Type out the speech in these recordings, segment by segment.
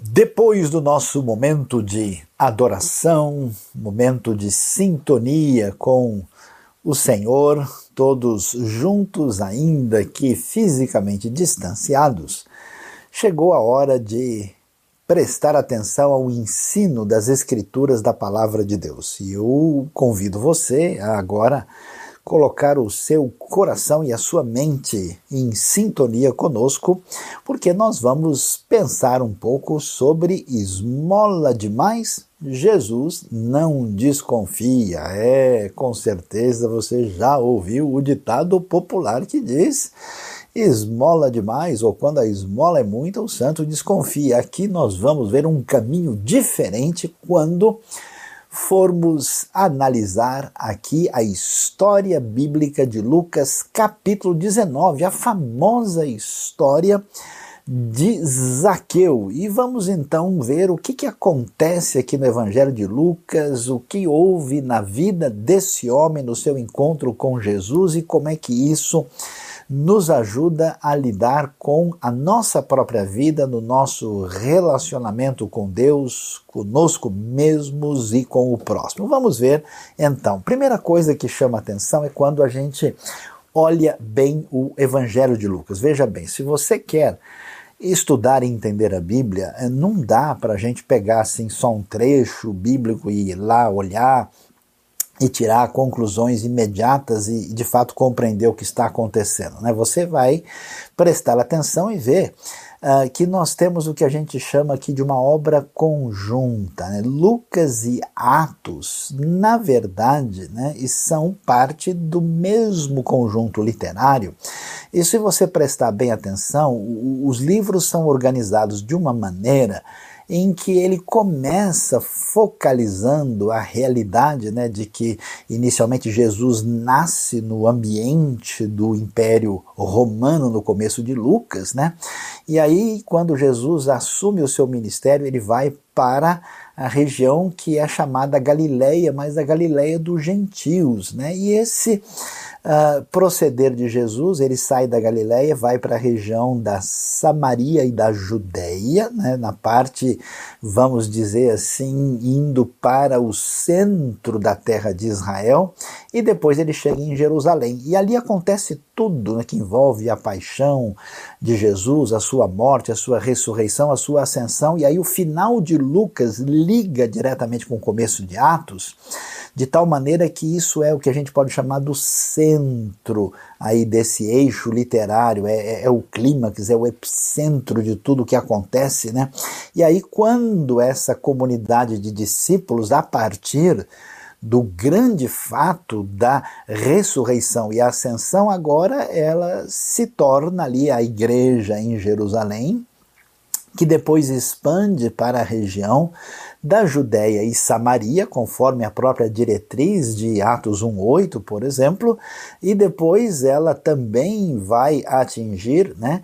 Depois do nosso momento de adoração, momento de sintonia com o Senhor, todos juntos, ainda que fisicamente distanciados, chegou a hora de prestar atenção ao ensino das Escrituras da Palavra de Deus. E eu convido você a agora colocar o seu coração e a sua mente em sintonia conosco, porque nós vamos pensar um pouco sobre esmola demais. Jesus não desconfia. É, com certeza você já ouviu o ditado popular que diz: esmola demais, ou quando a esmola é muita, o santo desconfia. Aqui nós vamos ver um caminho diferente quando formos analisar aqui a história bíblica de Lucas, capítulo 19, a famosa história de Zaqueu. E vamos então ver o que, que acontece aqui no Evangelho de Lucas, o que houve na vida desse homem no seu encontro com Jesus e como é que isso nos ajuda a lidar com a nossa própria vida, no nosso relacionamento com Deus, conosco mesmos e com o próximo. Vamos ver então. Primeira coisa que chama atenção é quando a gente olha bem o Evangelho de Lucas. Veja bem, se você quer estudar e entender a Bíblia, eh, não dá para a gente pegar assim só um trecho bíblico e ir lá olhar e tirar conclusões imediatas e de fato compreender o que está acontecendo. Né? Você vai prestar atenção e ver uh, que nós temos o que a gente chama aqui de uma obra conjunta. Né? Lucas e Atos, na verdade, né, são parte do mesmo conjunto literário. E se você prestar bem atenção, os livros são organizados de uma maneira em que ele começa focalizando a realidade né, de que inicialmente Jesus nasce no ambiente do Império Romano no começo de Lucas, né? E aí quando Jesus assume o seu ministério, ele vai para a região que é chamada Galileia, mas a Galileia dos gentios, né? E esse uh, proceder de Jesus, ele sai da Galileia, vai para a região da Samaria e da Judéia, né, na parte, vamos dizer assim, indo para o centro da terra de Israel, e depois ele chega em Jerusalém. E ali acontece tudo né, que envolve a paixão de Jesus, a sua morte, a sua ressurreição, a sua ascensão, e aí o final de Lucas liga diretamente com o começo de Atos de tal maneira que isso é o que a gente pode chamar do centro aí desse eixo literário, é, é, é o clímax, é o epicentro de tudo o que acontece, né? E aí quando essa comunidade de discípulos, a partir do grande fato da ressurreição e ascensão, agora ela se torna ali a igreja em Jerusalém, que depois expande para a região da Judéia e Samaria, conforme a própria diretriz de Atos 1:8, por exemplo, e depois ela também vai atingir, né,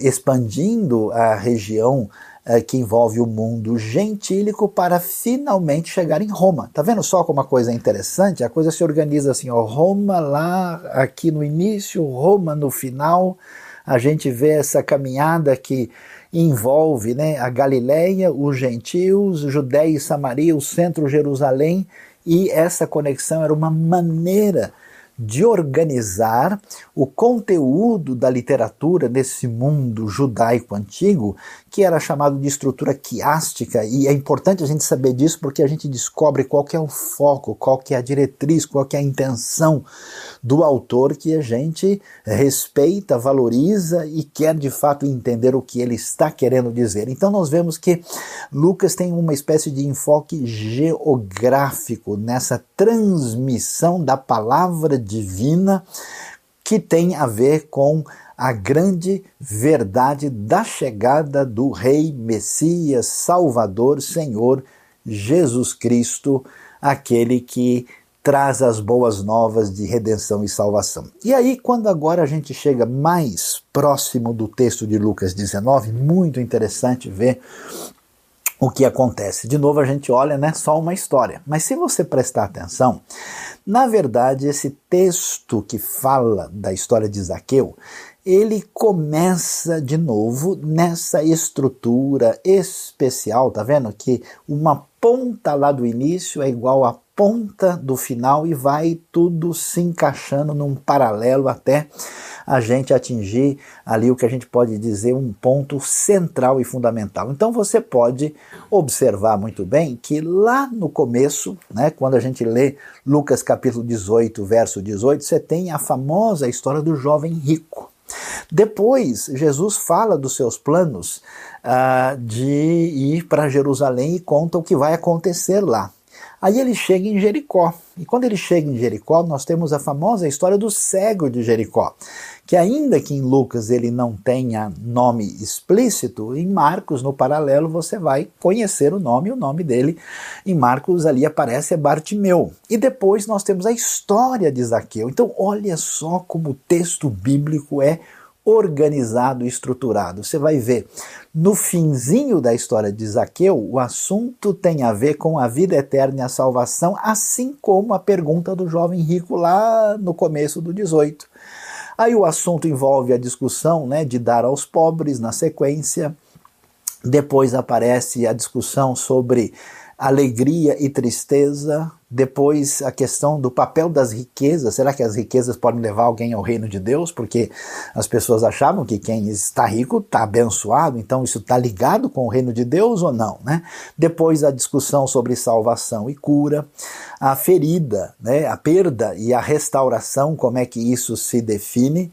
expandindo a região eh, que envolve o mundo gentílico para finalmente chegar em Roma. Tá vendo só como a coisa é interessante? A coisa se organiza assim, ó, Roma lá aqui no início, Roma no final. A gente vê essa caminhada que envolve né, a Galileia, os gentios, Judéia e Samaria, o centro Jerusalém, e essa conexão era uma maneira de organizar o conteúdo da literatura nesse mundo judaico antigo, que era chamado de estrutura quiástica, e é importante a gente saber disso porque a gente descobre qual que é o foco, qual que é a diretriz, qual que é a intenção do autor que a gente respeita, valoriza e quer de fato entender o que ele está querendo dizer. Então nós vemos que Lucas tem uma espécie de enfoque geográfico nessa transmissão da palavra divina que tem a ver com a grande verdade da chegada do Rei Messias, Salvador, Senhor Jesus Cristo, aquele que traz as boas novas de redenção e salvação. E aí, quando agora a gente chega mais próximo do texto de Lucas 19, muito interessante ver o que acontece? De novo, a gente olha, né, só uma história. Mas se você prestar atenção, na verdade, esse texto que fala da história de Zaqueu, ele começa de novo nessa estrutura especial, tá vendo? Que uma ponta lá do início é igual à ponta do final e vai tudo se encaixando num paralelo até a gente atingir ali o que a gente pode dizer um ponto central e fundamental. Então você pode observar muito bem que lá no começo, né, quando a gente lê Lucas capítulo 18, verso 18, você tem a famosa história do jovem rico. Depois, Jesus fala dos seus planos uh, de ir para Jerusalém e conta o que vai acontecer lá. Aí ele chega em Jericó. E quando ele chega em Jericó, nós temos a famosa história do cego de Jericó, que ainda que em Lucas ele não tenha nome explícito, em Marcos, no paralelo, você vai conhecer o nome, o nome dele em Marcos ali aparece Bartimeu. E depois nós temos a história de Zaqueu. Então olha só como o texto bíblico é organizado e estruturado. Você vai ver, no finzinho da história de Zaqueu, o assunto tem a ver com a vida eterna e a salvação, assim como a pergunta do jovem rico lá no começo do 18. Aí o assunto envolve a discussão né, de dar aos pobres na sequência. Depois aparece a discussão sobre alegria e tristeza, depois a questão do papel das riquezas. Será que as riquezas podem levar alguém ao reino de Deus? Porque as pessoas achavam que quem está rico está abençoado, então isso está ligado com o reino de Deus ou não? Né? Depois a discussão sobre salvação e cura, a ferida, né? a perda e a restauração, como é que isso se define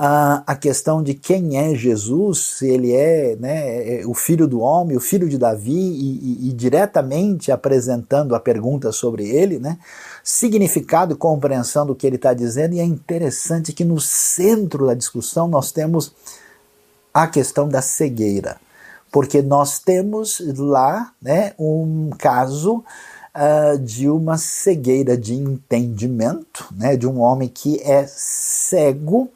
a, a questão de quem é Jesus, se ele é, né, é o filho do homem, o filho de Davi, e, e, e diretamente apresentando a pergunta sobre ele, né, significado e compreensão do que ele está dizendo, e é interessante que no centro da discussão nós temos a questão da cegueira, porque nós temos lá né, um caso Uh, de uma cegueira de entendimento, né, de um homem que é cego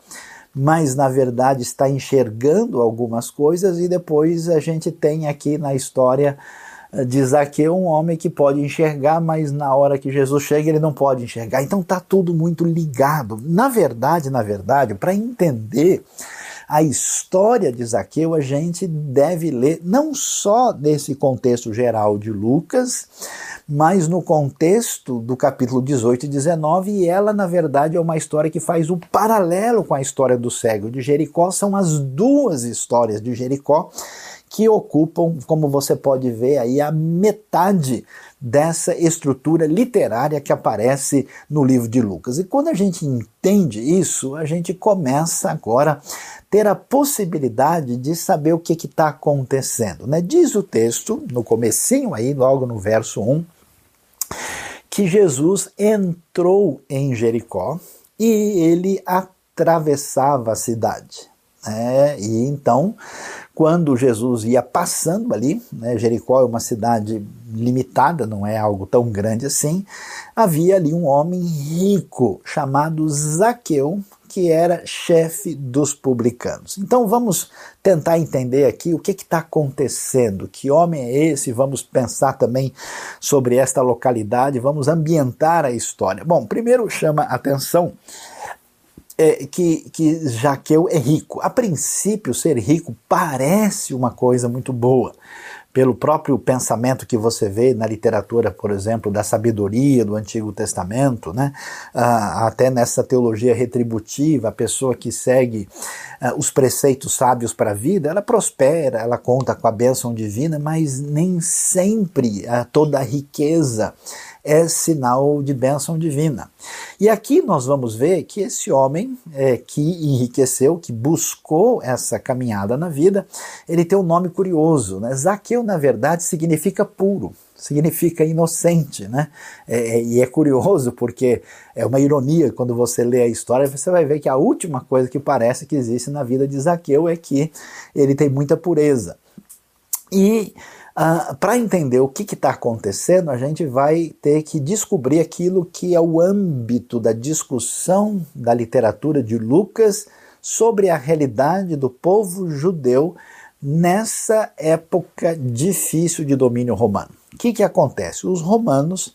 mas na verdade está enxergando algumas coisas, e depois a gente tem aqui na história eh, de Zaqueu um homem que pode enxergar, mas na hora que Jesus chega ele não pode enxergar. Então está tudo muito ligado. Na verdade, na verdade, para entender a história de Zaqueu, a gente deve ler não só nesse contexto geral de Lucas, mas no contexto do capítulo 18 e 19, e ela, na verdade, é uma história que faz um paralelo com a história do cego de Jericó. São as duas histórias de Jericó que ocupam, como você pode ver aí, a metade dessa estrutura literária que aparece no livro de Lucas. E quando a gente entende isso, a gente começa agora a ter a possibilidade de saber o que está acontecendo. Né? Diz o texto, no comecinho aí, logo no verso 1, que Jesus entrou em Jericó e ele atravessava a cidade. É, e então, quando Jesus ia passando ali, né, Jericó é uma cidade limitada, não é algo tão grande assim, havia ali um homem rico chamado Zaqueu, que era chefe dos publicanos. Então vamos tentar entender aqui o que está acontecendo, que homem é esse, vamos pensar também sobre esta localidade, vamos ambientar a história. Bom, primeiro chama atenção é, que, que Jaqueu é rico. A princípio, ser rico parece uma coisa muito boa pelo próprio pensamento que você vê na literatura, por exemplo, da sabedoria do Antigo Testamento, né? Ah, até nessa teologia retributiva, a pessoa que segue ah, os preceitos sábios para a vida, ela prospera, ela conta com a bênção divina, mas nem sempre ah, toda a riqueza é sinal de bênção divina. E aqui nós vamos ver que esse homem é, que enriqueceu, que buscou essa caminhada na vida, ele tem um nome curioso. Né? Zaqueu, na verdade, significa puro significa inocente, né? É, é, e é curioso porque é uma ironia quando você lê a história, você vai ver que a última coisa que parece que existe na vida de Zaqueu é que ele tem muita pureza. E ah, Para entender o que está acontecendo, a gente vai ter que descobrir aquilo que é o âmbito da discussão da literatura de Lucas sobre a realidade do povo judeu nessa época difícil de domínio romano. O que, que acontece? Os romanos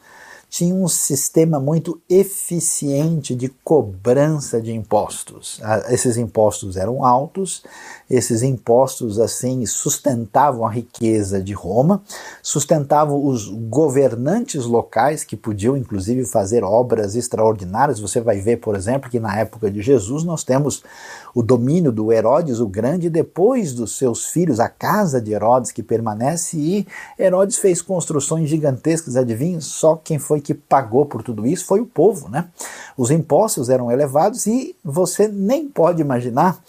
tinha um sistema muito eficiente de cobrança de impostos. Esses impostos eram altos, esses impostos assim sustentavam a riqueza de Roma, sustentavam os governantes locais que podiam inclusive fazer obras extraordinárias. Você vai ver, por exemplo, que na época de Jesus nós temos o domínio do Herodes o Grande depois dos seus filhos, a casa de Herodes que permanece e Herodes fez construções gigantescas, adivinha? Só quem foi que pagou por tudo isso foi o povo, né? Os impostos eram elevados e você nem pode imaginar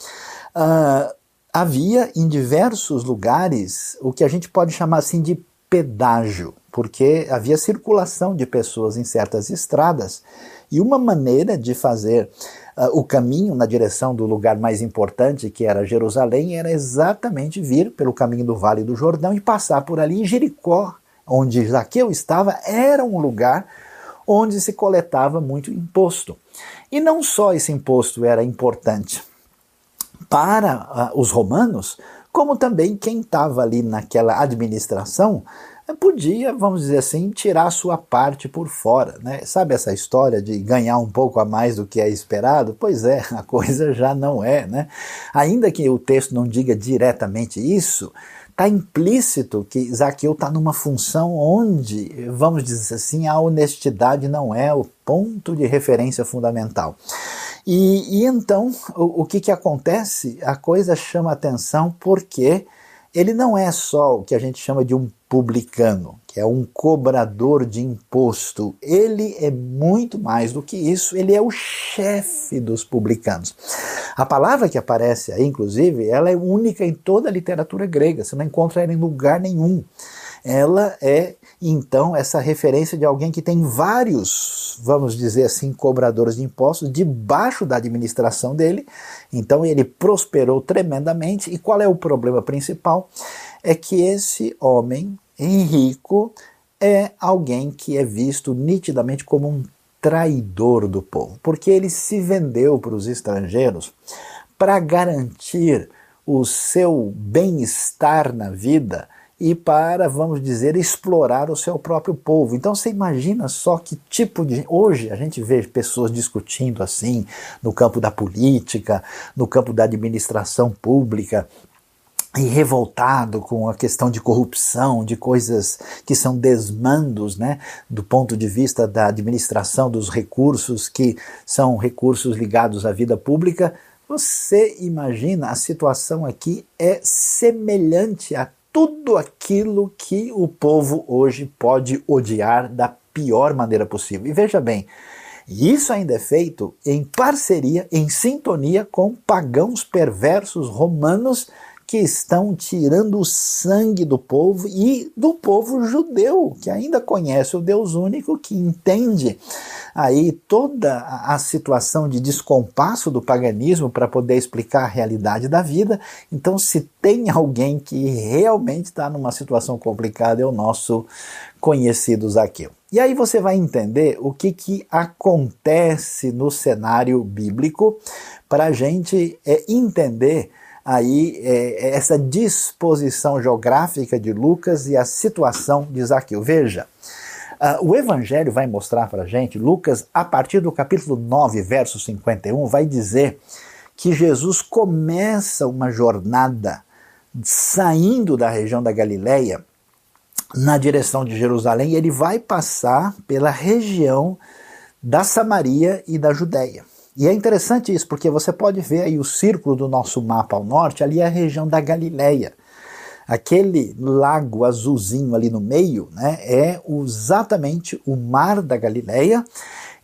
uh, havia em diversos lugares o que a gente pode chamar assim de pedágio, porque havia circulação de pessoas em certas estradas e uma maneira de fazer uh, o caminho na direção do lugar mais importante, que era Jerusalém, era exatamente vir pelo caminho do Vale do Jordão e passar por ali. em Jericó, onde Zaqueu estava, era um lugar onde se coletava muito imposto. E não só esse imposto era importante, para uh, os romanos, como também quem estava ali naquela administração eh, podia, vamos dizer assim, tirar sua parte por fora. Né? Sabe essa história de ganhar um pouco a mais do que é esperado? Pois é, a coisa já não é. Né? Ainda que o texto não diga diretamente isso, está implícito que Zaqueu está numa função onde, vamos dizer assim, a honestidade não é o ponto de referência fundamental. E, e então, o, o que, que acontece? A coisa chama atenção porque ele não é só o que a gente chama de um publicano, que é um cobrador de imposto. Ele é muito mais do que isso, ele é o chefe dos publicanos. A palavra que aparece aí, inclusive, ela é única em toda a literatura grega, você não encontra ela em lugar nenhum. Ela é então essa referência de alguém que tem vários, vamos dizer assim, cobradores de impostos debaixo da administração dele. Então ele prosperou tremendamente. E qual é o problema principal? É que esse homem rico é alguém que é visto nitidamente como um traidor do povo, porque ele se vendeu para os estrangeiros para garantir o seu bem-estar na vida e para, vamos dizer, explorar o seu próprio povo. Então você imagina só que tipo de. Hoje a gente vê pessoas discutindo assim no campo da política, no campo da administração pública, e revoltado com a questão de corrupção, de coisas que são desmandos, né, do ponto de vista da administração dos recursos que são recursos ligados à vida pública. Você imagina a situação aqui é semelhante a tudo aquilo que o povo hoje pode odiar da pior maneira possível. E veja bem, isso ainda é feito em parceria, em sintonia com pagãos perversos romanos que estão tirando o sangue do povo e do povo judeu, que ainda conhece o Deus único, que entende aí toda a situação de descompasso do paganismo para poder explicar a realidade da vida. Então, se tem alguém que realmente está numa situação complicada, é o nosso conhecido Zaqueu. E aí você vai entender o que, que acontece no cenário bíblico para a gente é, entender aí é, é, essa disposição geográfica de Lucas e a situação de Zaqueu. Veja, uh, o Evangelho vai mostrar para a gente, Lucas, a partir do capítulo 9, verso 51, vai dizer que Jesus começa uma jornada saindo da região da Galileia na direção de Jerusalém e ele vai passar pela região da Samaria e da Judéia. E é interessante isso, porque você pode ver aí o círculo do nosso mapa ao norte, ali é a região da Galileia. Aquele lago azulzinho ali no meio né, é exatamente o mar da Galileia,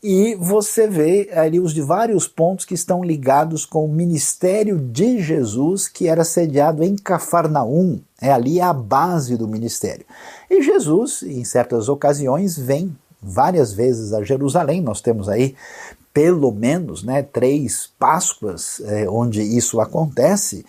e você vê ali os de vários pontos que estão ligados com o ministério de Jesus, que era sediado em Cafarnaum. É ali a base do ministério. E Jesus, em certas ocasiões, vem várias vezes a Jerusalém. Nós temos aí pelo menos né, três Páscoas é, onde isso acontece,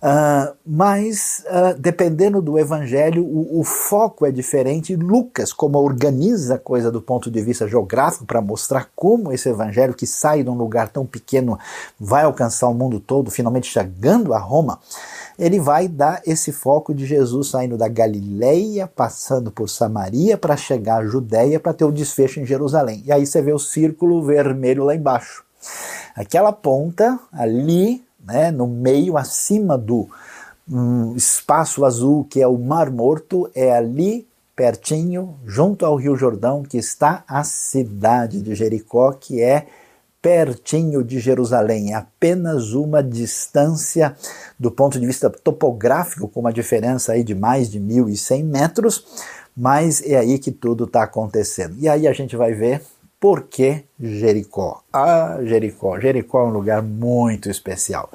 uh, mas uh, dependendo do evangelho, o, o, foco é diferente. Lucas, como organiza a coisa do ponto de vista geográfico, para mostrar como esse evangelho que sai de um lugar tão pequeno vai alcançar o mundo todo, finalmente chegando a Roma, ele vai dar esse foco de Jesus saindo da Galileia, passando por Samaria para chegar à Judéia para ter o desfecho em Jerusalém. E aí você vê o círculo vermelho lá embaixo. Aquela ponta ali, né, no meio, acima do um, espaço azul que é o Mar Morto, é ali pertinho, junto ao Rio Jordão, que está a cidade de Jericó, que é pertinho de Jerusalém, apenas uma distância do ponto de vista topográfico, com uma diferença aí de mais de 1.100 metros, mas é aí que tudo está acontecendo. E aí a gente vai ver por que Jericó. Ah, Jericó. Jericó é um lugar muito especial.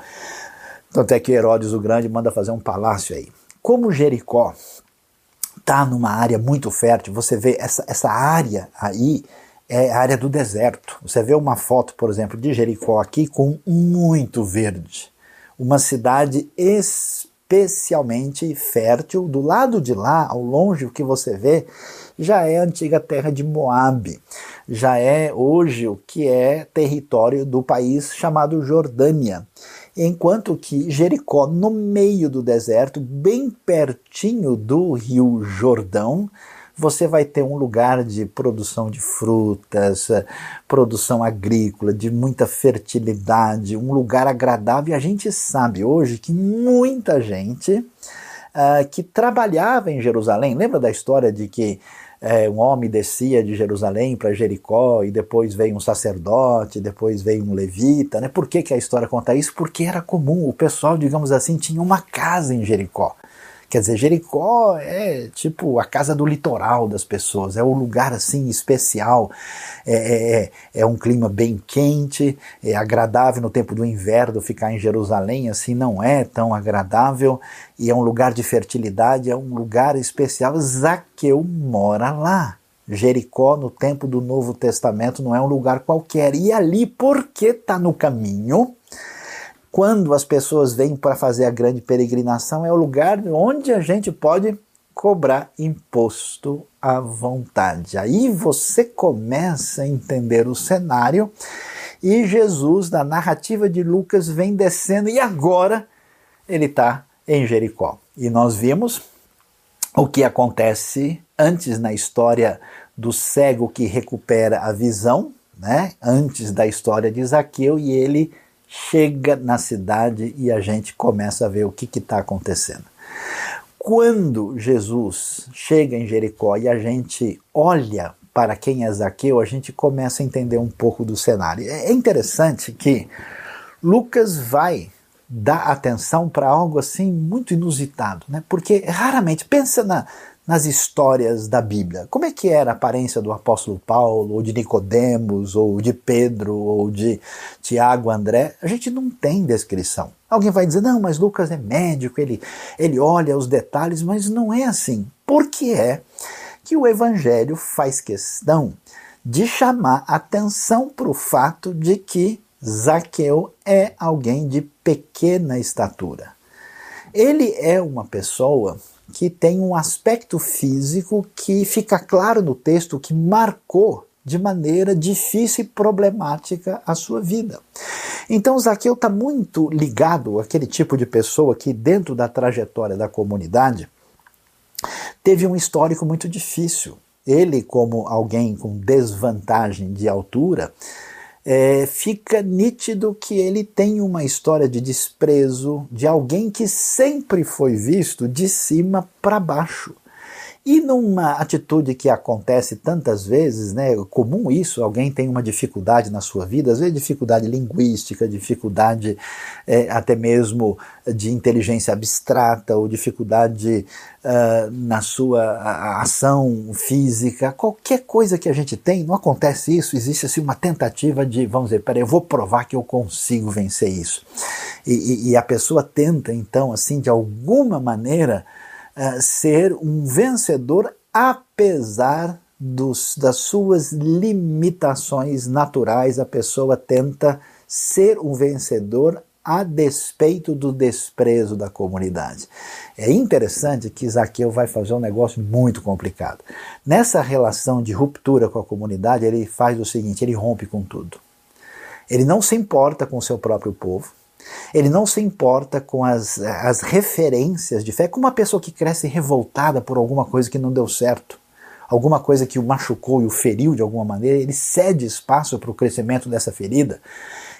Tanto é que Herodes o Grande manda fazer um palácio aí. Como Jericó está numa área muito fértil, você vê essa, essa área aí, é a área do deserto. Você vê uma foto, por exemplo, de Jericó aqui com muito verde. Uma cidade especialmente fértil. Do lado de lá, ao longe, o que você vê já é a antiga terra de Moabe. Já é hoje o que é território do país chamado Jordânia. Enquanto que Jericó, no meio do deserto, bem pertinho do rio Jordão, você vai ter um lugar de produção de frutas, eh, produção agrícola, de muita fertilidade, um lugar agradável. E a gente sabe hoje que muita gente uh, que trabalhava em Jerusalém, lembra da história de que é, um homem descia de Jerusalém para Jericó e depois veio um sacerdote, depois veio um levita. Né? Por que, que a história conta isso? Porque era comum, o pessoal, digamos assim, tinha uma casa em Jericó. Quer dizer, Jericó é tipo a casa do litoral das pessoas, é um lugar assim especial, é, é, é, é um clima bem quente, é agradável no tempo do inverno ficar em Jerusalém, assim não é tão agradável, e é um lugar de fertilidade, é um lugar especial. Zaqueu mora lá. Jericó, no tempo do Novo Testamento, não é um lugar qualquer. E ali, porque está no caminho, quando as pessoas vêm para fazer a grande peregrinação, é o lugar onde a gente pode cobrar imposto à vontade. Aí você começa a entender o cenário e Jesus, na narrativa de Lucas, vem descendo e agora ele está em Jericó. E nós vimos o que acontece antes na história do cego que recupera a visão, né? antes da história de Zaqueu, e ele chega na cidade e a gente começa a ver o que está acontecendo. Quando Jesus chega em Jericó e a gente olha para quem é Zaqueu, a gente começa a entender um pouco do cenário. É interessante que Lucas vai dar atenção para algo assim muito inusitado, né? Porque raramente pensa na, nas histórias da Bíblia. Como é que era a aparência do apóstolo Paulo, ou de Nicodemos, ou de Pedro, ou de Tiago, André? A gente não tem descrição. Alguém vai dizer, não, mas Lucas é médico, ele, ele olha os detalhes, mas não é assim. Por que é que o Evangelho faz questão de chamar atenção para o fato de que Zaqueu é alguém de pequena estatura? Ele é uma pessoa que tem um aspecto físico que fica claro no texto que marcou de maneira difícil e problemática a sua vida. Então Zaqueu está muito ligado àquele tipo de pessoa que, dentro da trajetória da comunidade, teve um histórico muito difícil. Ele, como alguém com desvantagem de altura, é, fica nítido que ele tem uma história de desprezo de alguém que sempre foi visto de cima para baixo. E numa atitude que acontece tantas vezes, né, é comum isso, alguém tem uma dificuldade na sua vida, às vezes dificuldade linguística, dificuldade é, até mesmo de inteligência abstrata ou dificuldade uh, na sua ação física, qualquer coisa que a gente tem, não acontece isso, existe assim uma tentativa de, vamos dizer, peraí, eu vou provar que eu consigo vencer isso. E, e, e a pessoa tenta então, assim, de alguma maneira, uh, ser um vencedor apesar dos, das suas limitações naturais, a pessoa tenta ser um vencedor a despeito do desprezo da comunidade. É interessante que Zaqueu vai fazer um negócio muito complicado. Nessa relação de ruptura com a comunidade, ele faz o seguinte: ele rompe com tudo. Ele não se importa com o seu próprio povo, Ele não se importa com as, as referências de fé, como uma pessoa que cresce revoltada por alguma coisa que não deu certo, alguma coisa que o machucou e o feriu de alguma maneira, ele cede espaço para o crescimento dessa ferida.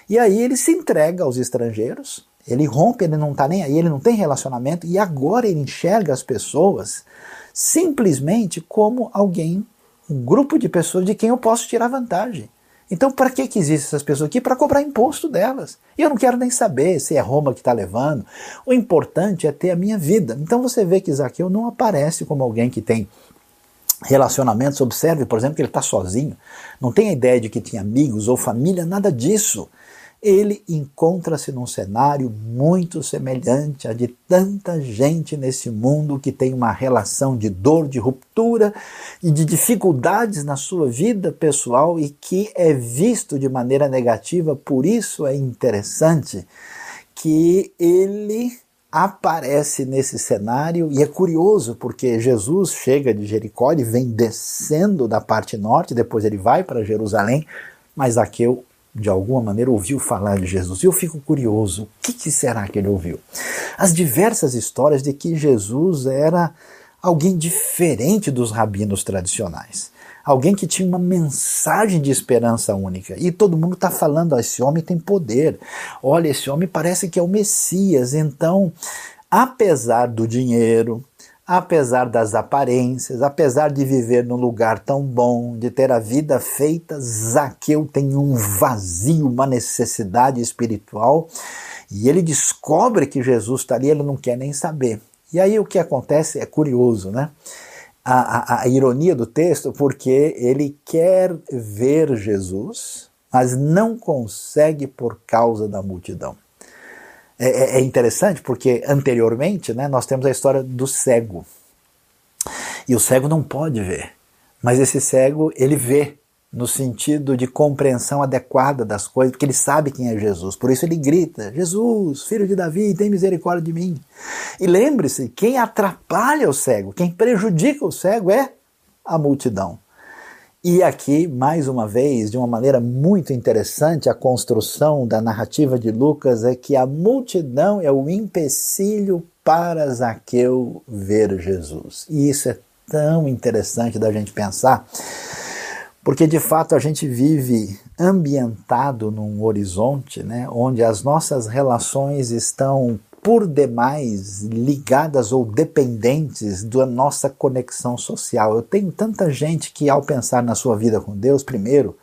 E aí ele se entrega aos estrangeiros, ele rompe, ele não está nem aí, ele não tem relacionamento, e agora ele enxerga as pessoas simplesmente como alguém, um grupo de pessoas de quem eu posso tirar vantagem. Então, para que, que existem essas pessoas aqui? Para cobrar imposto delas. E eu não quero nem saber se é Roma que está levando. O importante é ter a minha vida. Então, você vê que Zaqueu não aparece como alguém que tem relacionamentos. Observe, por exemplo, que ele está sozinho. Não tem a ideia de que tinha amigos ou família, nada disso ele encontra-se num cenário muito semelhante a de tanta gente nesse mundo que tem uma relação de dor, de ruptura e de dificuldades na sua vida pessoal e que é visto de maneira negativa. Por isso é interessante que ele aparece nesse cenário e é curioso porque Jesus chega de Jericó e vem descendo da parte norte, depois ele vai para Jerusalém, mas Zaqueu de alguma maneira ouviu falar de Jesus. E eu fico curioso, o que, que, será que ele ouviu? As diversas histórias de que Jesus era alguém diferente dos rabinos tradicionais. Alguém que tinha uma mensagem de esperança única. E todo mundo está falando: ah, esse homem tem poder. Olha, esse homem parece que é o Messias. Então, apesar do dinheiro, apesar das aparências, apesar de viver num lugar tão bom, de ter a vida feita, Zaqueu tem um vazio, uma necessidade espiritual, e ele descobre que Jesus está ali, ele não quer nem saber. E aí o que acontece é curioso, né? A, a, a ironia do texto, porque ele quer ver Jesus, mas não consegue por causa da multidão. É, é, é interessante porque anteriormente né, nós temos a história do cego. E o cego não pode ver, mas esse cego ele vê no sentido de compreensão adequada das coisas, porque ele sabe quem é Jesus. Por isso ele grita: Jesus, filho de Davi, tem misericórdia de mim. E lembre-se: quem atrapalha o cego, quem prejudica o cego é a multidão. E aqui, mais uma vez, de uma maneira muito interessante, a construção da narrativa de Lucas é que a multidão é o empecilho para Zaqueu ver Jesus. E isso é tão interessante da gente pensar, porque de fato a gente vive ambientado num horizonte né, onde as nossas relações estão por demais ligadas ou dependentes da nossa conexão social. Eu tenho tanta gente que, ao pensar na sua vida com Deus, primeiro,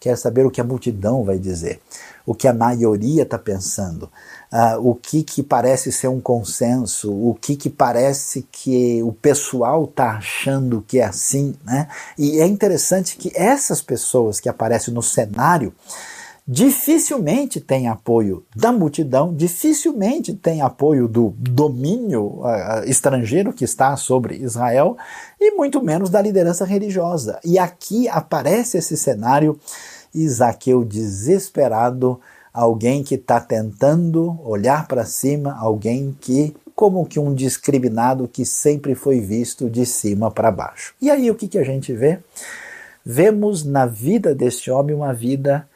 quer saber o que a multidão vai dizer, o que a maioria está pensando, uh, o que, que parece ser um consenso, o que, que parece que o pessoal está achando que é assim. Né? E é interessante que essas pessoas que aparecem no cenário dificilmente tem apoio da multidão, dificilmente tem apoio do domínio uh, estrangeiro que está sobre Israel e muito menos da liderança religiosa. E aqui aparece esse cenário Isaqueu desesperado, alguém que está tentando olhar para cima, alguém que como que um discriminado que sempre foi visto de cima para baixo. E aí o que, que a gente vê? Vemos na vida deste homem uma vida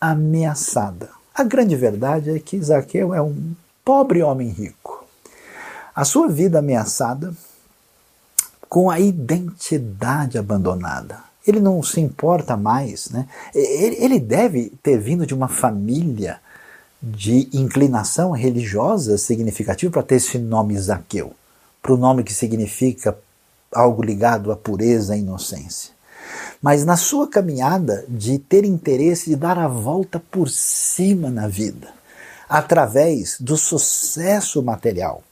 ameaçada. A grande verdade é que Zaqueu é um pobre homem rico. A sua vida ameaçada com a identidade abandonada. Ele não se importa mais, né? Ele deve ter vindo de uma família de inclinação religiosa significativa para ter esse nome Zaqueu, para o nome que significa algo ligado à pureza e inocência mas na sua caminhada de ter interesse de dar a volta por cima na vida, através do sucesso material,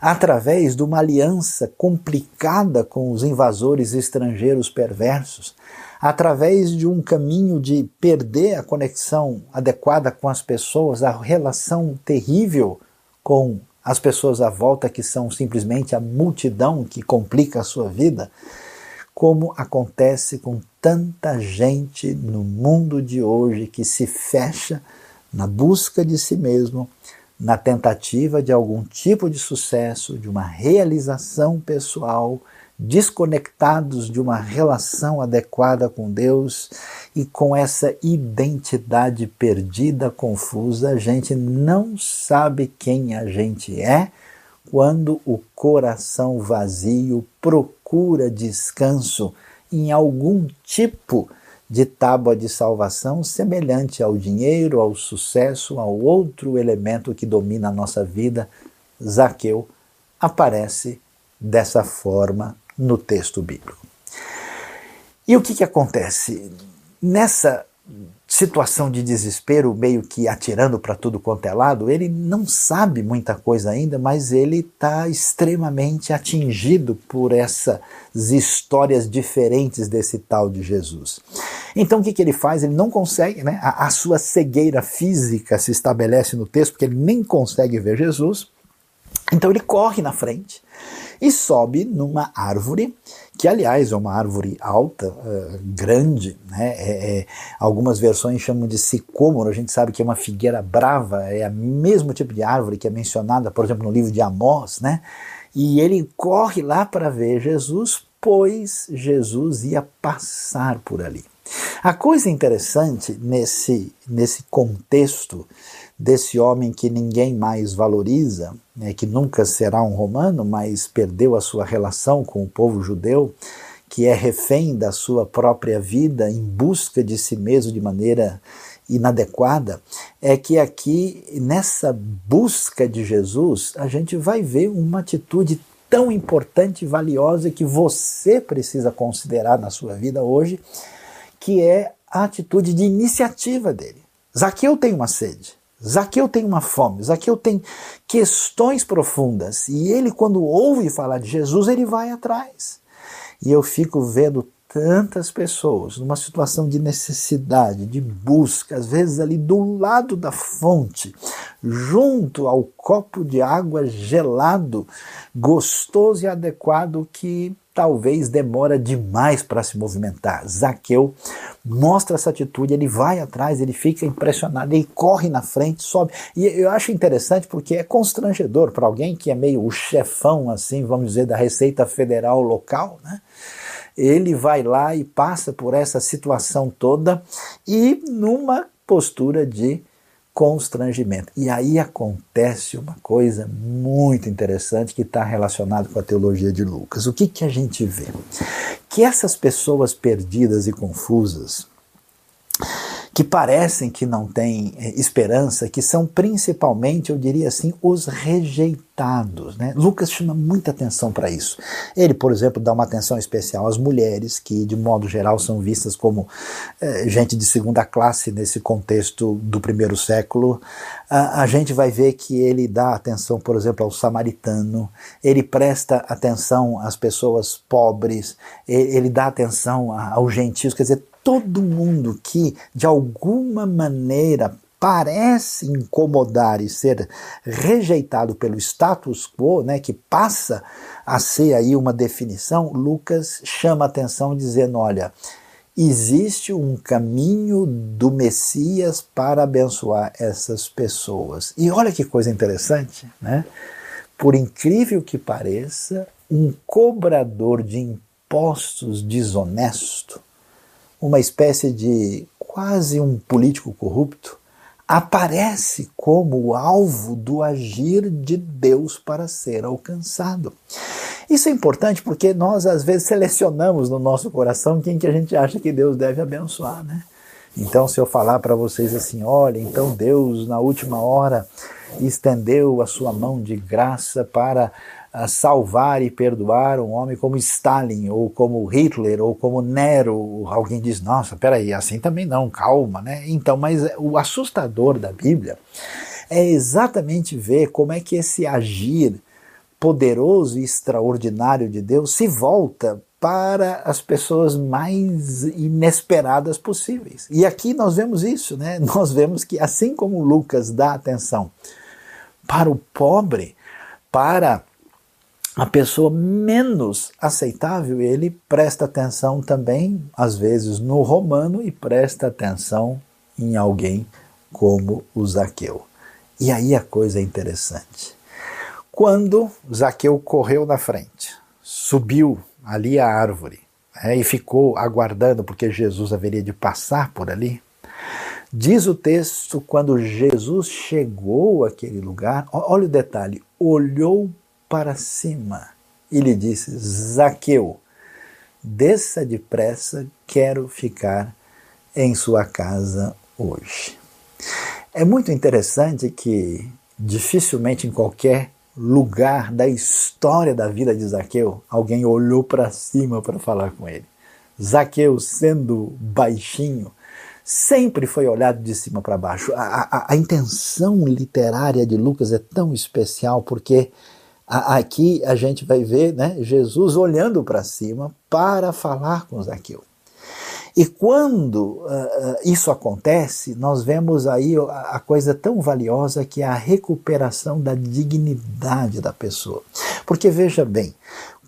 através de uma aliança complicada com os invasores estrangeiros perversos, através de um caminho de perder a conexão adequada com as pessoas, a relação terrível com as pessoas à volta que são simplesmente a multidão que complica a sua vida como acontece com tanta gente no mundo de hoje que se fecha na busca de si mesmo, na tentativa de algum tipo de sucesso, de uma realização pessoal, desconectados de uma relação adequada com Deus e com essa identidade perdida, confusa, a gente não sabe quem a gente é quando o coração vazio procura descanso em algum tipo de tábua de salvação semelhante ao dinheiro, ao sucesso, ao outro elemento que domina a nossa vida, Zaqueu aparece dessa forma no texto bíblico. E o que, que acontece? Nessa situação de desespero, meio que atirando para tudo quanto é lado, ele não sabe muita coisa ainda, mas ele está extremamente atingido por essas histórias diferentes desse tal de Jesus. Então o que, que ele faz? Ele não consegue, né? A, a sua cegueira física se estabelece no texto, porque ele nem consegue ver Jesus. Então ele corre na frente e sobe numa árvore, que aliás é uma árvore alta, uh, grande, né? É, é, algumas versões chamam de sicômoro, a gente sabe que é uma figueira brava, é o mesmo tipo de árvore que é mencionada, por exemplo, no livro de Amós, né? E ele corre lá para ver Jesus, pois Jesus ia passar por ali. A coisa interessante nesse, nesse contexto desse homem que ninguém mais valoriza, né, que nunca será um romano, mas perdeu a sua relação com o povo judeu, que é refém da sua própria vida em busca de si mesmo de maneira inadequada, é que aqui, nessa busca de Jesus, a gente vai ver uma atitude tão importante e valiosa que você precisa considerar na sua vida hoje, que é a atitude de iniciativa dele. Zaqueu tem uma sede. Zaqueu tem uma fome, Zaqueu tem questões profundas e ele, quando ouve falar de Jesus, ele vai atrás. E eu fico vendo tantas pessoas numa situação de necessidade, de busca, às vezes ali do lado da fonte, junto ao copo de água gelado, gostoso e adequado que talvez demora demais para se movimentar. Zaqueu mostra essa atitude, ele vai atrás, ele fica impressionado, ele corre na frente, sobe. E eu acho interessante porque é constrangedor para alguém que é meio o chefão, assim, vamos dizer, da Receita Federal local, né? Ele vai lá e passa por essa situação toda e numa postura de constrangimento. E aí acontece uma coisa muito interessante que está relacionada com a teologia de Lucas. O que, que a gente vê? Que essas pessoas perdidas e confusas, que parecem que não têm é, esperança, que são principalmente, eu diria assim, os rejeitados. Né? Lucas chama muita atenção para isso. Ele, por exemplo, dá uma atenção especial às mulheres, que de modo geral são vistas como é, gente de segunda classe nesse contexto do primeiro século. A, a gente vai ver que ele dá atenção, por exemplo, ao samaritano, ele presta atenção às pessoas pobres, ele, ele dá atenção aos gentios, quer dizer, todo mundo que de alguma maneira parece incomodar e ser rejeitado pelo status quo, né, que passa a ser aí uma definição, Lucas chama atenção dizendo, olha, existe um caminho do Messias para abençoar essas pessoas. E olha que coisa interessante, né? Por incrível que pareça, um cobrador de impostos desonesto uma espécie de quase um político corrupto, aparece como alvo do agir de Deus para ser alcançado. Isso é importante porque nós às vezes selecionamos no nosso coração quem que a gente acha que Deus deve abençoar, né? Então, se eu falar para vocês assim, olha, então Deus na última hora estendeu a sua mão de graça para salvar e perdoar um homem como Stalin, ou como Hitler, ou como Nero. Alguém diz, nossa, peraí, assim também não, calma, né? Então, mas o assustador da Bíblia é exatamente ver como é que esse agir poderoso e extraordinário de Deus se volta para as pessoas mais inesperadas possíveis. E aqui nós vemos isso, né? Nós vemos que assim como Lucas dá atenção para o pobre, para a pessoa menos aceitável, ele presta atenção também, às vezes, no romano e presta atenção em alguém como o Zaqueu. E aí a coisa é interessante. Quando Zaqueu correu na frente, subiu ali à árvore é, e ficou aguardando porque Jesus haveria de passar por ali. Diz o texto, quando Jesus chegou àquele lugar, olha o detalhe, olhou para cima e lhe disse: Zaqueu, desça depressa, quero ficar em sua casa hoje. É muito interessante que dificilmente em qualquer lugar da história da vida de Zaqueu alguém olhou para cima para falar com ele. Zaqueu, sendo baixinho, sempre foi olhado de cima para baixo. A, a, a, intenção literária de Lucas é tão especial porque a, aqui a gente vai ver né, Jesus olhando para cima para falar com Zaqueu. E quando uh, isso acontece, nós vemos aí a, coisa tão valiosa que é a recuperação da dignidade da pessoa. Porque veja bem,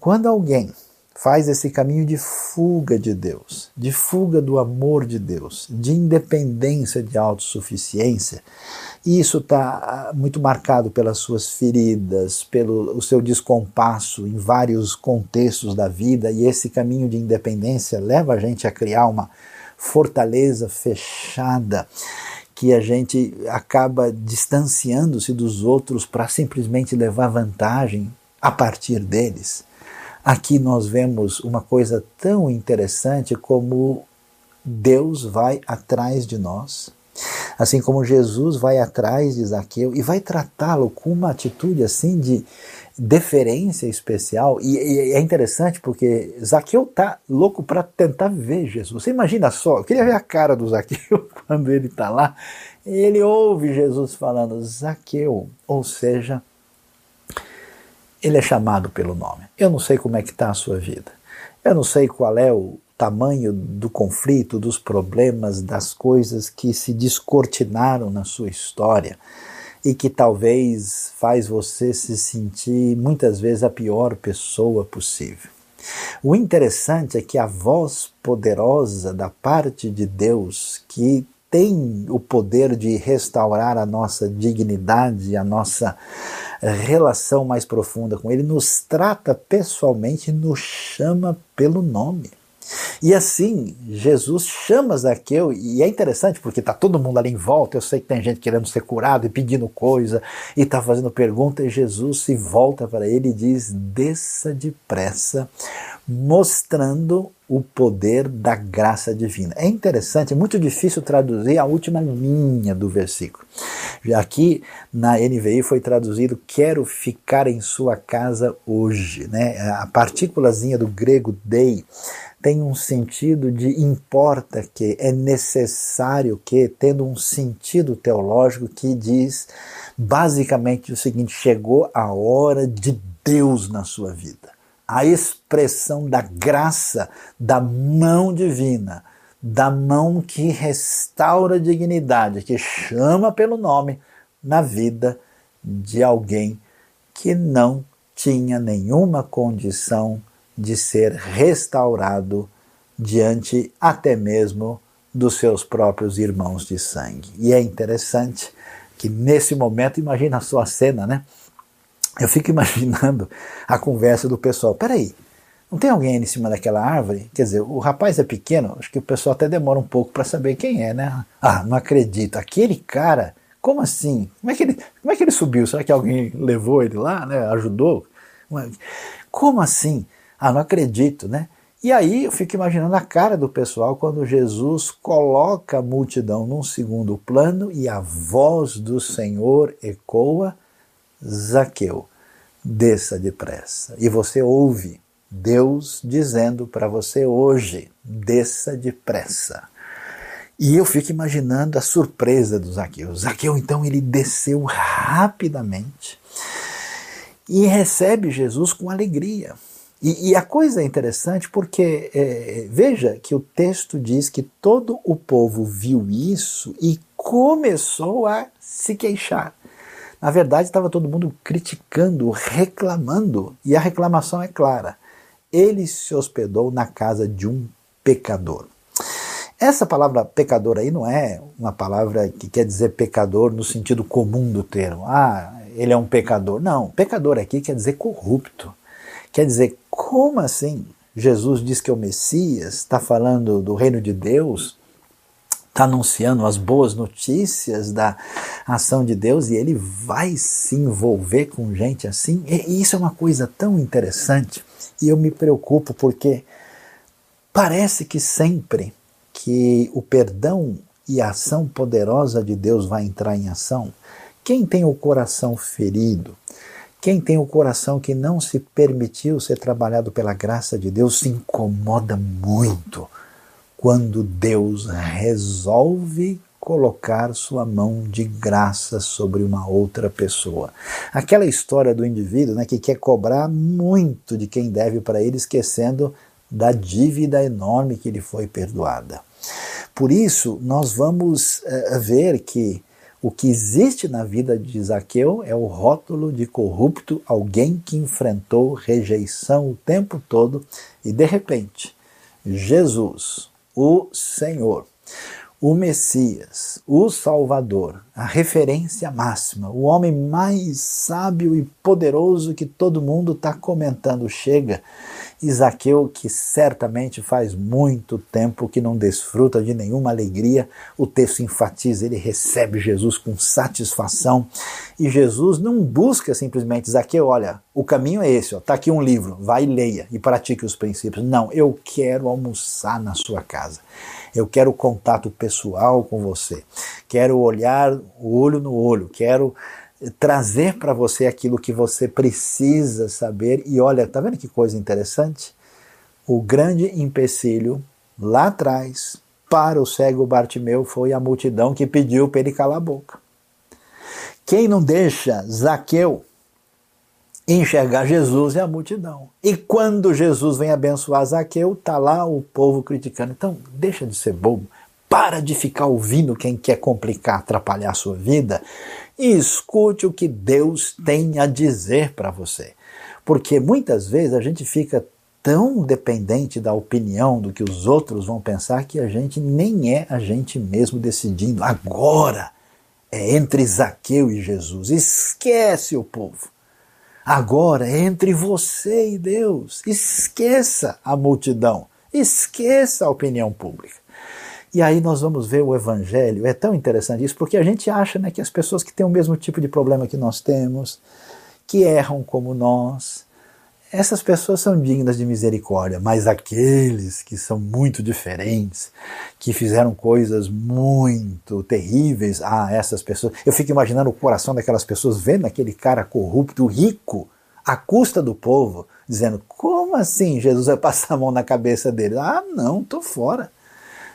quando alguém faz esse caminho de fuga de Deus, de fuga do amor de Deus, de independência de autossuficiência. E isso está ah, muito marcado pelas suas feridas, pelo o seu descompasso em vários contextos da vida, e esse caminho de independência leva a gente a criar uma fortaleza fechada que a gente acaba distanciando-se dos outros para simplesmente levar vantagem a partir deles. Aqui nós vemos uma coisa tão interessante como Deus vai atrás de nós, assim como Jesus vai atrás de Zaqueu e vai tratá-lo com uma atitude assim de deferência especial. E, e é interessante porque Zaqueu tá louco para tentar ver Jesus. Você imagina só, eu queria ver a cara do Zaqueu quando ele está lá. Ele ouve Jesus falando Zaqueu, ou seja, ele é chamado pelo nome. Eu não sei como é que está a sua vida. Eu não sei qual é o tamanho do conflito, dos problemas, das coisas que se descortinaram na sua história e que talvez faz você se sentir muitas vezes a pior pessoa possível. O interessante é que a voz poderosa da parte de Deus que tem o poder de restaurar a nossa dignidade, a nossa relação mais profunda com Ele, nos trata pessoalmente, nos chama pelo nome. E assim, Jesus chama Zaqueu, e é interessante porque está todo mundo ali em volta. Eu sei que tem gente querendo ser curado e pedindo coisa, e está fazendo pergunta, e Jesus se volta para ele e diz: desça depressa, mostrando o poder da graça divina. É interessante, é muito difícil traduzir a última linha do versículo. Aqui na NVI foi traduzido quero ficar em sua casa hoje, né? A partículazinha do grego dei tem um sentido de importa que, é necessário que, tendo um sentido teológico que diz basicamente o seguinte: chegou a hora de Deus na sua vida. A expressão da graça, da mão divina, da mão que restaura a dignidade, que chama pelo nome na vida de alguém que não tinha nenhuma condição de ser restaurado diante até mesmo dos seus próprios irmãos de sangue. E é interessante que nesse momento, imagina a sua cena, né? Eu fico imaginando a conversa do pessoal. Peraí, não tem alguém em cima daquela árvore? Quer dizer, o rapaz é pequeno, acho que o pessoal até demora um pouco para saber quem é, né? Ah, não acredito. Aquele cara, como assim? Como é que ele, como é que ele subiu? Será que alguém levou ele lá, né? Ajudou? Como assim? Ah, não acredito, né? E aí eu fico imaginando a cara do pessoal quando Jesus coloca a multidão num segundo plano e a voz do Senhor ecoa: Zaqueu, desça depressa. E você ouve Deus dizendo para você hoje: desça depressa. E eu fico imaginando a surpresa do Zaqueu. Zaqueu, então, ele desceu rapidamente e recebe Jesus com alegria. E, e, a coisa é interessante porque é, veja que o texto diz que todo o povo viu isso e começou a se queixar. Na verdade, estava todo mundo criticando, reclamando, e a reclamação é clara. Ele se hospedou na casa de um pecador. Essa palavra pecador aí não é uma palavra que quer dizer pecador no sentido comum do termo. Ah, ele é um pecador. Não, pecador aqui quer dizer corrupto Quer dizer, como assim? Jesus diz que é o Messias, está falando do reino de Deus, está anunciando as boas notícias da ação de Deus e ele vai se envolver com gente assim. E isso é uma coisa tão interessante e eu me preocupo porque parece que sempre que o perdão e a ação poderosa de Deus vai entrar em ação, quem tem o coração ferido, quem tem o coração que não se permitiu ser trabalhado pela graça de Deus, se incomoda muito quando Deus resolve colocar sua mão de graça sobre uma outra pessoa. Aquela história do indivíduo né, que quer cobrar muito de quem deve para ele, esquecendo da dívida enorme que lhe foi perdoada. Por isso, nós vamos uh, ver que o que existe na vida de Zaqueu é o rótulo de corrupto, alguém que enfrentou rejeição o tempo todo e, de repente, Jesus, o Senhor, o Messias, o Salvador, a referência máxima, o homem mais sábio e poderoso que todo mundo está comentando, chega. Isaqueu, que certamente faz muito tempo que não desfruta de nenhuma alegria, o texto enfatiza, ele recebe Jesus com satisfação. E Jesus não busca simplesmente, Isaqueu, olha, o caminho é esse, está aqui um livro, vai e leia e pratique os princípios. Não, eu quero almoçar na sua casa. Eu quero contato pessoal com você. Quero olhar olho no olho. Quero trazer para você aquilo que você precisa saber. E olha, tá vendo que coisa interessante? O grande empecilho lá atrás para o cego Bartimeu foi a multidão que pediu para ele calar a boca. Quem não deixa Zaqueu enxergar Jesus é a multidão. E quando Jesus vem abençoar Zaqueu, tá lá o povo criticando. Então, deixa de ser bobo. Para de ficar ouvindo quem quer complicar, atrapalhar a sua vida e escute o que Deus tem a dizer para você. Porque muitas vezes a gente fica tão dependente da opinião do que os outros vão pensar que a gente nem é a gente mesmo decidindo. Agora é entre Zaqueu e Jesus. Esquece o povo. Agora é entre você e Deus. Esqueça a multidão. Esqueça a opinião pública. E aí nós vamos ver o Evangelho. É tão interessante isso, porque a gente acha né, que as pessoas que têm o mesmo tipo de problema que nós temos, que erram como nós, essas pessoas são dignas de misericórdia, mas aqueles que são muito diferentes, que fizeram coisas muito terríveis, ah, essas pessoas. Eu fico imaginando o coração daquelas pessoas vendo aquele cara corrupto, rico, à custa do povo, dizendo: como assim Jesus vai passar a mão na cabeça dele? Ah, não, tô fora.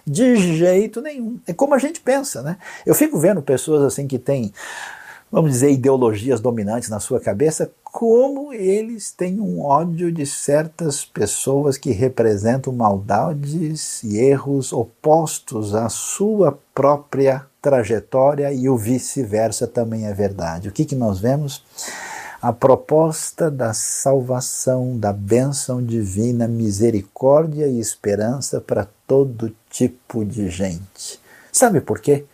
De jeito nenhum. É como a gente pensa, né? Eu fico vendo pessoas assim que têm vamos dizer, ideologias dominantes na sua cabeça, como eles têm um ódio de certas pessoas que representam maldades e erros opostos à sua própria trajetória e o vice-versa também é verdade. O que, que nós vemos? A proposta da salvação, da bênção divina, misericórdia e esperança para todo tipo de gente. Sabe por quê?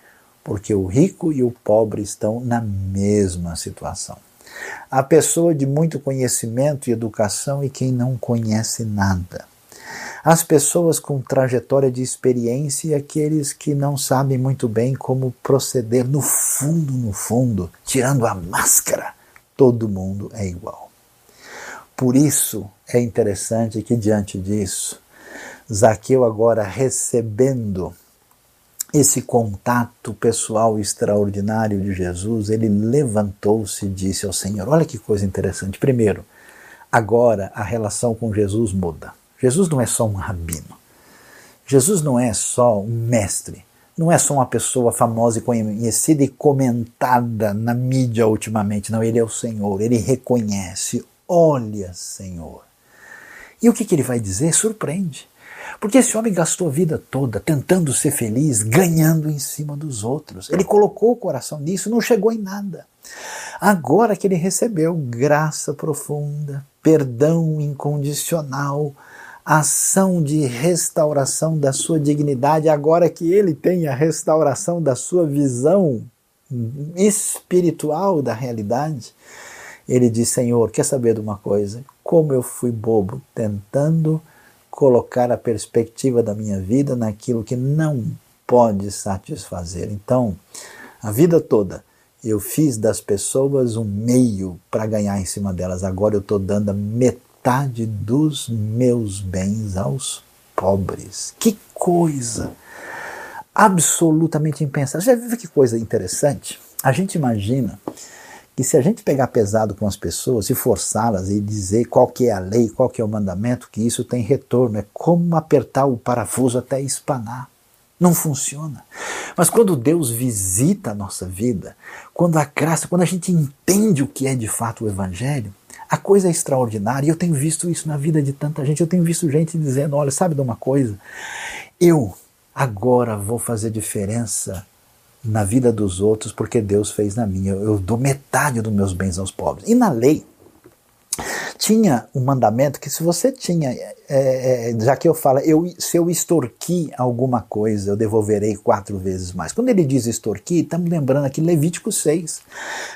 porque o rico e o pobre estão na mesma situação. A pessoa de muito conhecimento e educação e quem não conhece nada. As pessoas com trajetória de experiência e aqueles que não sabem muito bem como proceder, no fundo, no fundo, tirando a máscara, todo mundo é igual. Por isso é interessante que, diante disso, Zaqueu, agora recebendo esse contato pessoal extraordinário de Jesus, ele levantou-se e disse ao Senhor: Olha que coisa interessante. Primeiro, agora a relação com Jesus muda. Jesus não é só um rabino. Jesus não é só um mestre. Não é só uma pessoa famosa e conhecida e comentada na mídia ultimamente. Não, ele é o Senhor. Ele reconhece. Olha, Senhor. E o que, que ele vai dizer? Surpreende. Porque esse homem gastou a vida toda tentando ser feliz, ganhando em cima dos outros. Ele colocou o coração nisso, não chegou em nada. Agora que ele recebeu graça profunda, perdão incondicional, ação de restauração da sua dignidade, agora que ele tem a restauração da sua visão espiritual da realidade, ele diz: Senhor, quer saber de uma coisa? como eu fui bobo tentando colocar a perspectiva da minha vida naquilo que não pode satisfazer. Então, a vida toda eu fiz das pessoas um meio para ganhar em cima delas. Agora eu estou dando a metade dos meus bens aos pobres. Que coisa! Absolutamente impensável. Já viu que coisa interessante? A gente imagina que se a gente pegar pesado com as pessoas e forçá-las e dizer qual que é a lei, qual que é o mandamento, que isso tem retorno. É como apertar o parafuso até espanar. Não funciona. Mas quando Deus visita a nossa vida, quando a graça, quando a gente entende o que é de fato o Evangelho, a coisa é extraordinária. E eu tenho visto isso na vida de tanta gente. Eu tenho visto gente dizendo: olha, sabe de uma coisa? Eu agora vou fazer diferença na vida dos outros porque Deus fez na minha. Eu dou metade dos meus bens aos pobres. E na lei, tinha um mandamento que se você tinha, é, é, já que eu falo, eu, se eu extorqui alguma coisa, eu devolverei quatro vezes mais. Quando ele diz extorqui, estamos lembrando aqui Levítico 6.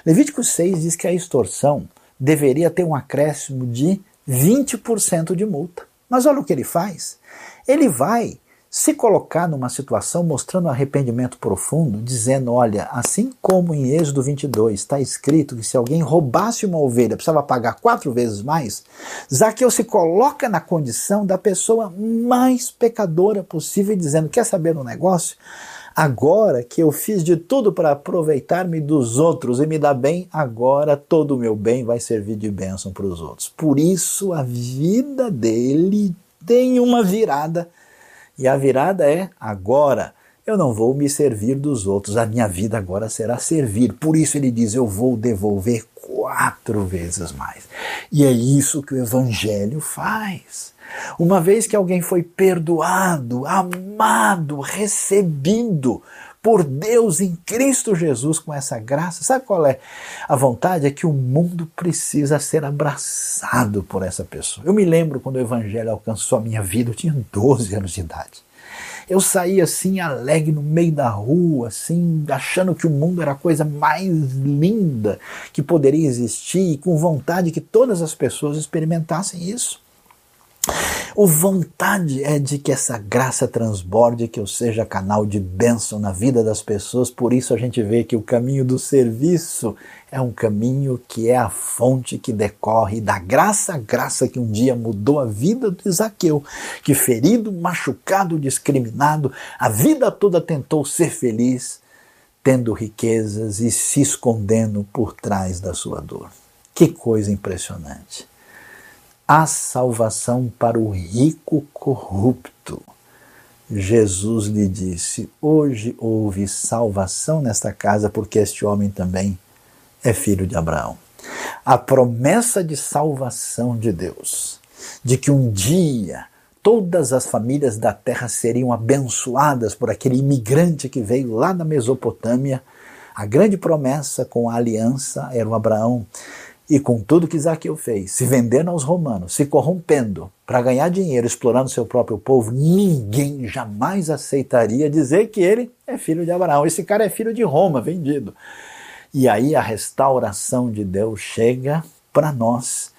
Levítico 6 diz que a extorsão deveria ter um acréscimo de 20% de multa. Mas olha o que ele faz. Ele vai se colocar numa situação mostrando arrependimento profundo, dizendo: olha, assim como em Êxodo 22 está escrito que se alguém roubasse uma ovelha precisava pagar quatro vezes mais, Zaqueu se coloca na condição da pessoa mais pecadora possível, dizendo: quer saber um negócio? Agora que eu fiz de tudo para aproveitar-me dos outros e me dar bem, agora todo o meu bem vai servir de bênção para os outros. Por isso a vida dele tem uma virada e a virada é agora. Eu não vou me servir dos outros, a minha vida agora será servir. Por isso ele diz: Eu vou devolver quatro vezes mais. E é isso que o Evangelho faz. Uma vez que alguém foi perdoado, amado, recebido por Deus em Cristo Jesus com essa graça, sabe qual é a vontade? É que o mundo precisa ser abraçado por essa pessoa. Eu me lembro quando o Evangelho alcançou a minha vida, eu tinha 12 anos de idade. Eu saí assim, alegre no meio da rua, assim, achando que o mundo era a coisa mais linda que poderia existir e com vontade que todas as pessoas experimentassem isso. O vontade é de que essa graça transborde, que eu seja canal de bênção na vida das pessoas. Por isso a gente vê que o caminho do serviço é um caminho que é a fonte que decorre da graça, a graça que um dia mudou a vida de Zaqueu, que ferido, machucado, discriminado, a vida toda tentou ser feliz, tendo riquezas e se escondendo por trás da sua dor. Que coisa impressionante! Há salvação para o rico corrupto. Jesus lhe disse: Hoje houve salvação nesta casa, porque este homem também é filho de Abraão. A promessa de salvação de Deus, de que um dia todas as famílias da terra seriam abençoadas por aquele imigrante que veio lá da Mesopotâmia, a grande promessa com a aliança era o Abraão e com tudo que Zaqueu fez, se vendendo aos romanos, se corrompendo para ganhar dinheiro, explorando seu próprio povo, ninguém jamais aceitaria dizer que ele é filho de Abraão. Esse cara é filho de Roma, vendido. E aí a restauração de Deus chega para nós,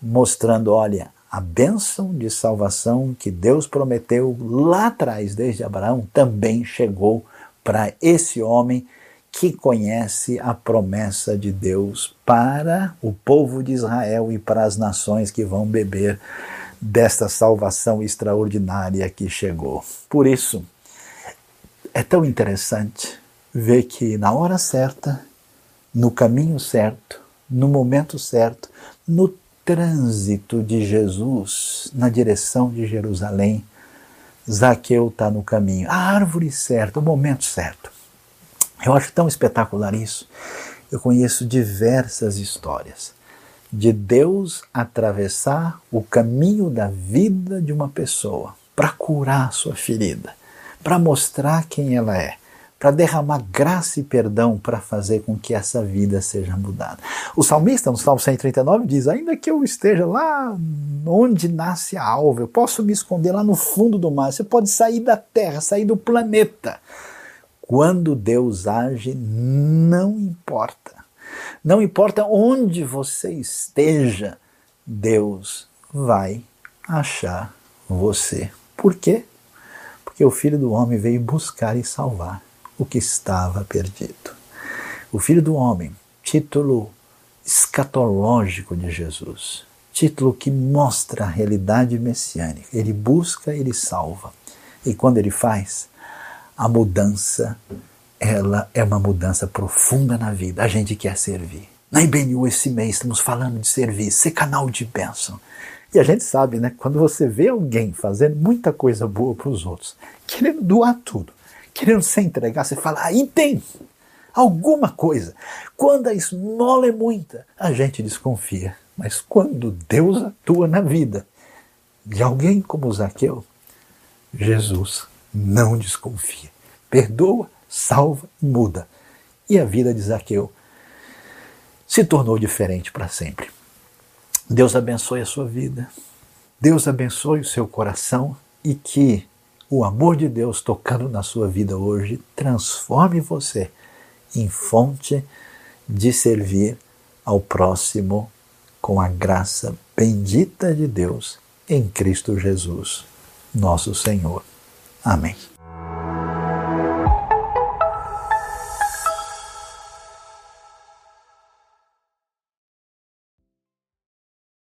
mostrando, olha, a bênção de salvação que Deus prometeu lá atrás, desde Abraão, também chegou para esse homem que conhece a promessa de Deus para o povo de Israel e para as nações que vão beber desta salvação extraordinária que chegou. Por isso, é tão interessante ver que na hora certa, no caminho certo, no momento certo, no trânsito de Jesus na direção de Jerusalém, Zaqueu está no caminho, a árvore certa, o momento certo. Eu acho tão espetacular isso. Eu conheço diversas histórias de Deus atravessar o caminho da vida de uma pessoa para curar sua ferida, para mostrar quem ela é, para derramar graça e perdão para fazer com que essa vida seja mudada. O salmista, no Salmo 139, diz: Ainda que eu esteja lá onde nasce a alva, eu posso me esconder lá no fundo do mar, você pode sair da terra, sair do planeta quando Deus age, não importa. Não importa onde você esteja Deus vai achar você. Por quê? Porque o Filho do Homem veio buscar e salvar o que estava perdido. O Filho do Homem, título escatológico de Jesus, título que mostra a realidade messiânica. Ele busca, ele salva. E quando ele faz, a mudança, ela é uma mudança profunda na vida. A gente quer servir. Na IBNU esse mês estamos falando de servir, ser canal de bênção. E a gente sabe, né? Quando você vê alguém fazendo muita coisa boa para os outros, querendo doar tudo, querendo se entregar, você fala, aí tem alguma coisa. Quando a esmola é muita, a gente desconfia. Mas quando Deus atua na vida de alguém como Zaqueu, Jesus não desconfia. Perdoa, salva e muda. E a vida de Zaqueu se tornou diferente para sempre. Deus abençoe a sua vida. Deus abençoe o seu coração e que o amor de Deus tocando na sua vida hoje transforme você em fonte de servir ao próximo com a graça bendita de Deus em Cristo Jesus, nosso Senhor. Amém.